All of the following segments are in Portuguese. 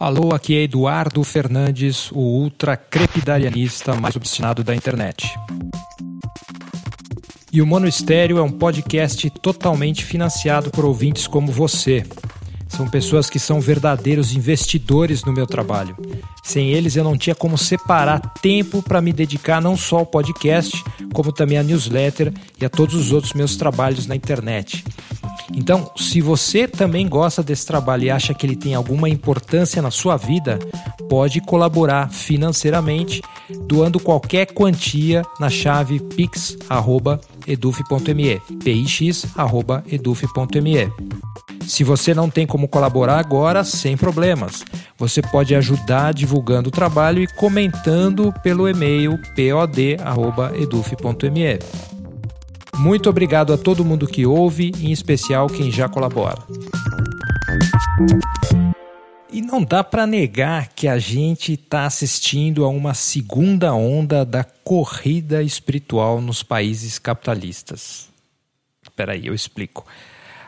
Alô, aqui é Eduardo Fernandes, o ultra crepidarianista mais obstinado da internet. E o Mono Estéreo é um podcast totalmente financiado por ouvintes como você. São pessoas que são verdadeiros investidores no meu trabalho. Sem eles eu não tinha como separar tempo para me dedicar não só ao podcast, como também à newsletter e a todos os outros meus trabalhos na internet. Então, se você também gosta desse trabalho e acha que ele tem alguma importância na sua vida, pode colaborar financeiramente doando qualquer quantia na chave pix@eduf.me, pix@eduf.me. Se você não tem como colaborar agora, sem problemas. Você pode ajudar divulgando o trabalho e comentando pelo e-mail pod@eduf.me. Muito obrigado a todo mundo que ouve, em especial quem já colabora. E não dá para negar que a gente está assistindo a uma segunda onda da corrida espiritual nos países capitalistas. Espera aí, eu explico.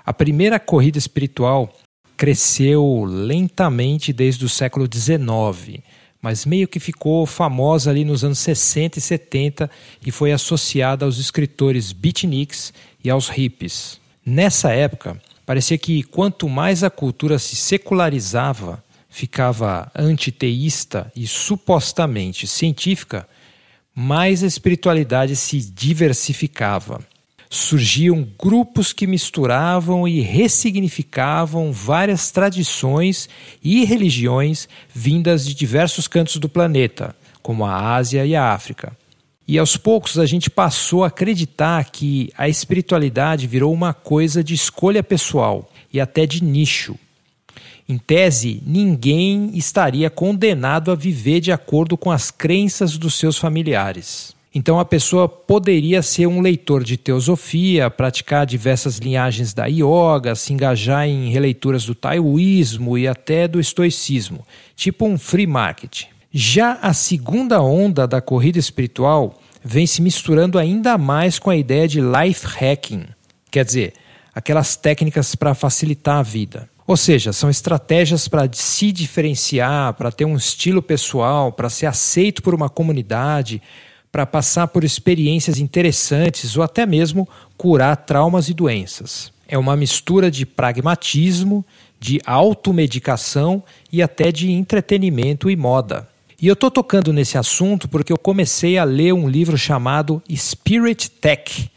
A primeira corrida espiritual cresceu lentamente desde o século XIX mas meio que ficou famosa ali nos anos 60 e 70 e foi associada aos escritores beatniks e aos hippies. Nessa época, parecia que quanto mais a cultura se secularizava, ficava antiteísta e supostamente científica, mais a espiritualidade se diversificava surgiam grupos que misturavam e ressignificavam várias tradições e religiões vindas de diversos cantos do planeta, como a Ásia e a África. E aos poucos a gente passou a acreditar que a espiritualidade virou uma coisa de escolha pessoal e até de nicho. Em tese, ninguém estaria condenado a viver de acordo com as crenças dos seus familiares. Então a pessoa poderia ser um leitor de teosofia, praticar diversas linhagens da yoga, se engajar em releituras do taoísmo e até do estoicismo, tipo um free market. Já a segunda onda da corrida espiritual vem se misturando ainda mais com a ideia de life hacking, quer dizer, aquelas técnicas para facilitar a vida. Ou seja, são estratégias para se diferenciar, para ter um estilo pessoal, para ser aceito por uma comunidade, para passar por experiências interessantes ou até mesmo curar traumas e doenças. É uma mistura de pragmatismo, de automedicação e até de entretenimento e moda. E eu estou tocando nesse assunto porque eu comecei a ler um livro chamado Spirit Tech,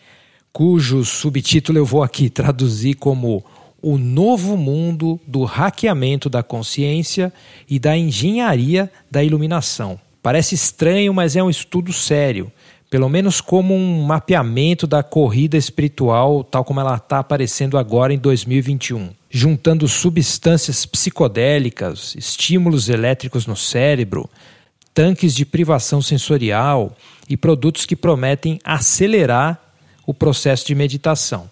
cujo subtítulo eu vou aqui traduzir como O Novo Mundo do Hackeamento da Consciência e da Engenharia da Iluminação. Parece estranho, mas é um estudo sério, pelo menos como um mapeamento da corrida espiritual, tal como ela está aparecendo agora em 2021, juntando substâncias psicodélicas, estímulos elétricos no cérebro, tanques de privação sensorial e produtos que prometem acelerar o processo de meditação.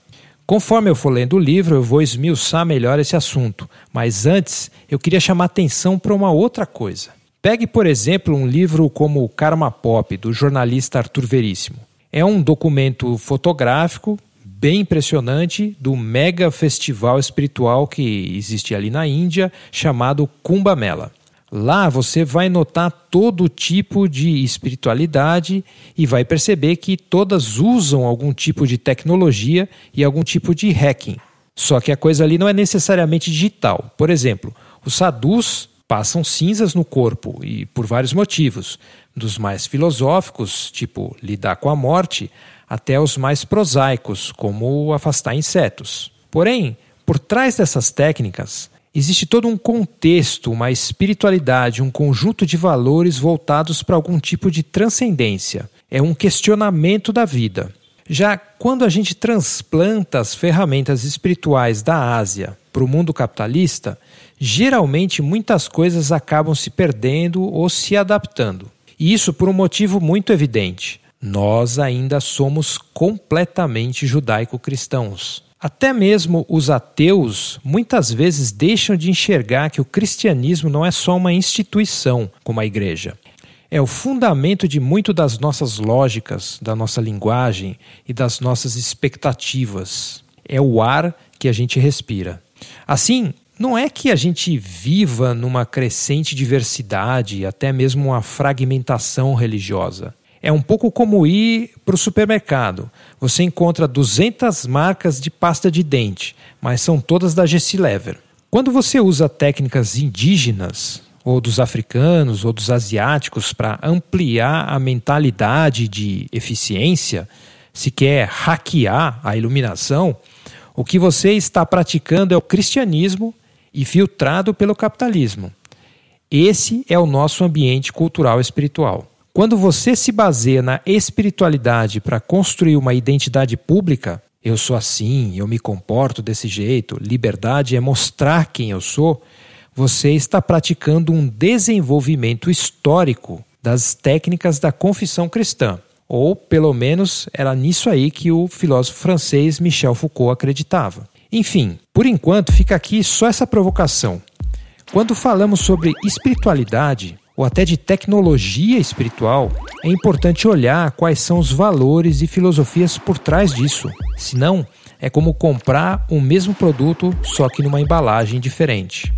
Conforme eu for lendo o livro, eu vou esmiuçar melhor esse assunto, mas antes eu queria chamar atenção para uma outra coisa. Pegue, por exemplo, um livro como Karma Pop, do jornalista Arthur Veríssimo. É um documento fotográfico bem impressionante do mega festival espiritual que existe ali na Índia, chamado Kumbh Mela. Lá você vai notar todo tipo de espiritualidade e vai perceber que todas usam algum tipo de tecnologia e algum tipo de hacking. Só que a coisa ali não é necessariamente digital. Por exemplo, os sadhus passam cinzas no corpo e por vários motivos, dos mais filosóficos, tipo lidar com a morte, até os mais prosaicos, como afastar insetos. Porém, por trás dessas técnicas, existe todo um contexto, uma espiritualidade, um conjunto de valores voltados para algum tipo de transcendência. É um questionamento da vida. Já quando a gente transplanta as ferramentas espirituais da Ásia para o mundo capitalista, geralmente muitas coisas acabam se perdendo ou se adaptando. E isso por um motivo muito evidente. Nós ainda somos completamente judaico-cristãos. Até mesmo os ateus muitas vezes deixam de enxergar que o cristianismo não é só uma instituição, como a igreja. É o fundamento de muito das nossas lógicas, da nossa linguagem e das nossas expectativas. É o ar que a gente respira. Assim, não é que a gente viva numa crescente diversidade até mesmo uma fragmentação religiosa. É um pouco como ir para o supermercado. Você encontra 200 marcas de pasta de dente, mas são todas da Gessi Lever. Quando você usa técnicas indígenas, ou dos africanos, ou dos asiáticos, para ampliar a mentalidade de eficiência, se quer hackear a iluminação, o que você está praticando é o cristianismo e filtrado pelo capitalismo. Esse é o nosso ambiente cultural espiritual. Quando você se baseia na espiritualidade para construir uma identidade pública, eu sou assim, eu me comporto desse jeito, liberdade é mostrar quem eu sou, você está praticando um desenvolvimento histórico das técnicas da confissão cristã. Ou, pelo menos, era nisso aí que o filósofo francês Michel Foucault acreditava. Enfim, por enquanto fica aqui só essa provocação. Quando falamos sobre espiritualidade, ou até de tecnologia espiritual, é importante olhar quais são os valores e filosofias por trás disso. Senão, é como comprar o mesmo produto, só que numa embalagem diferente.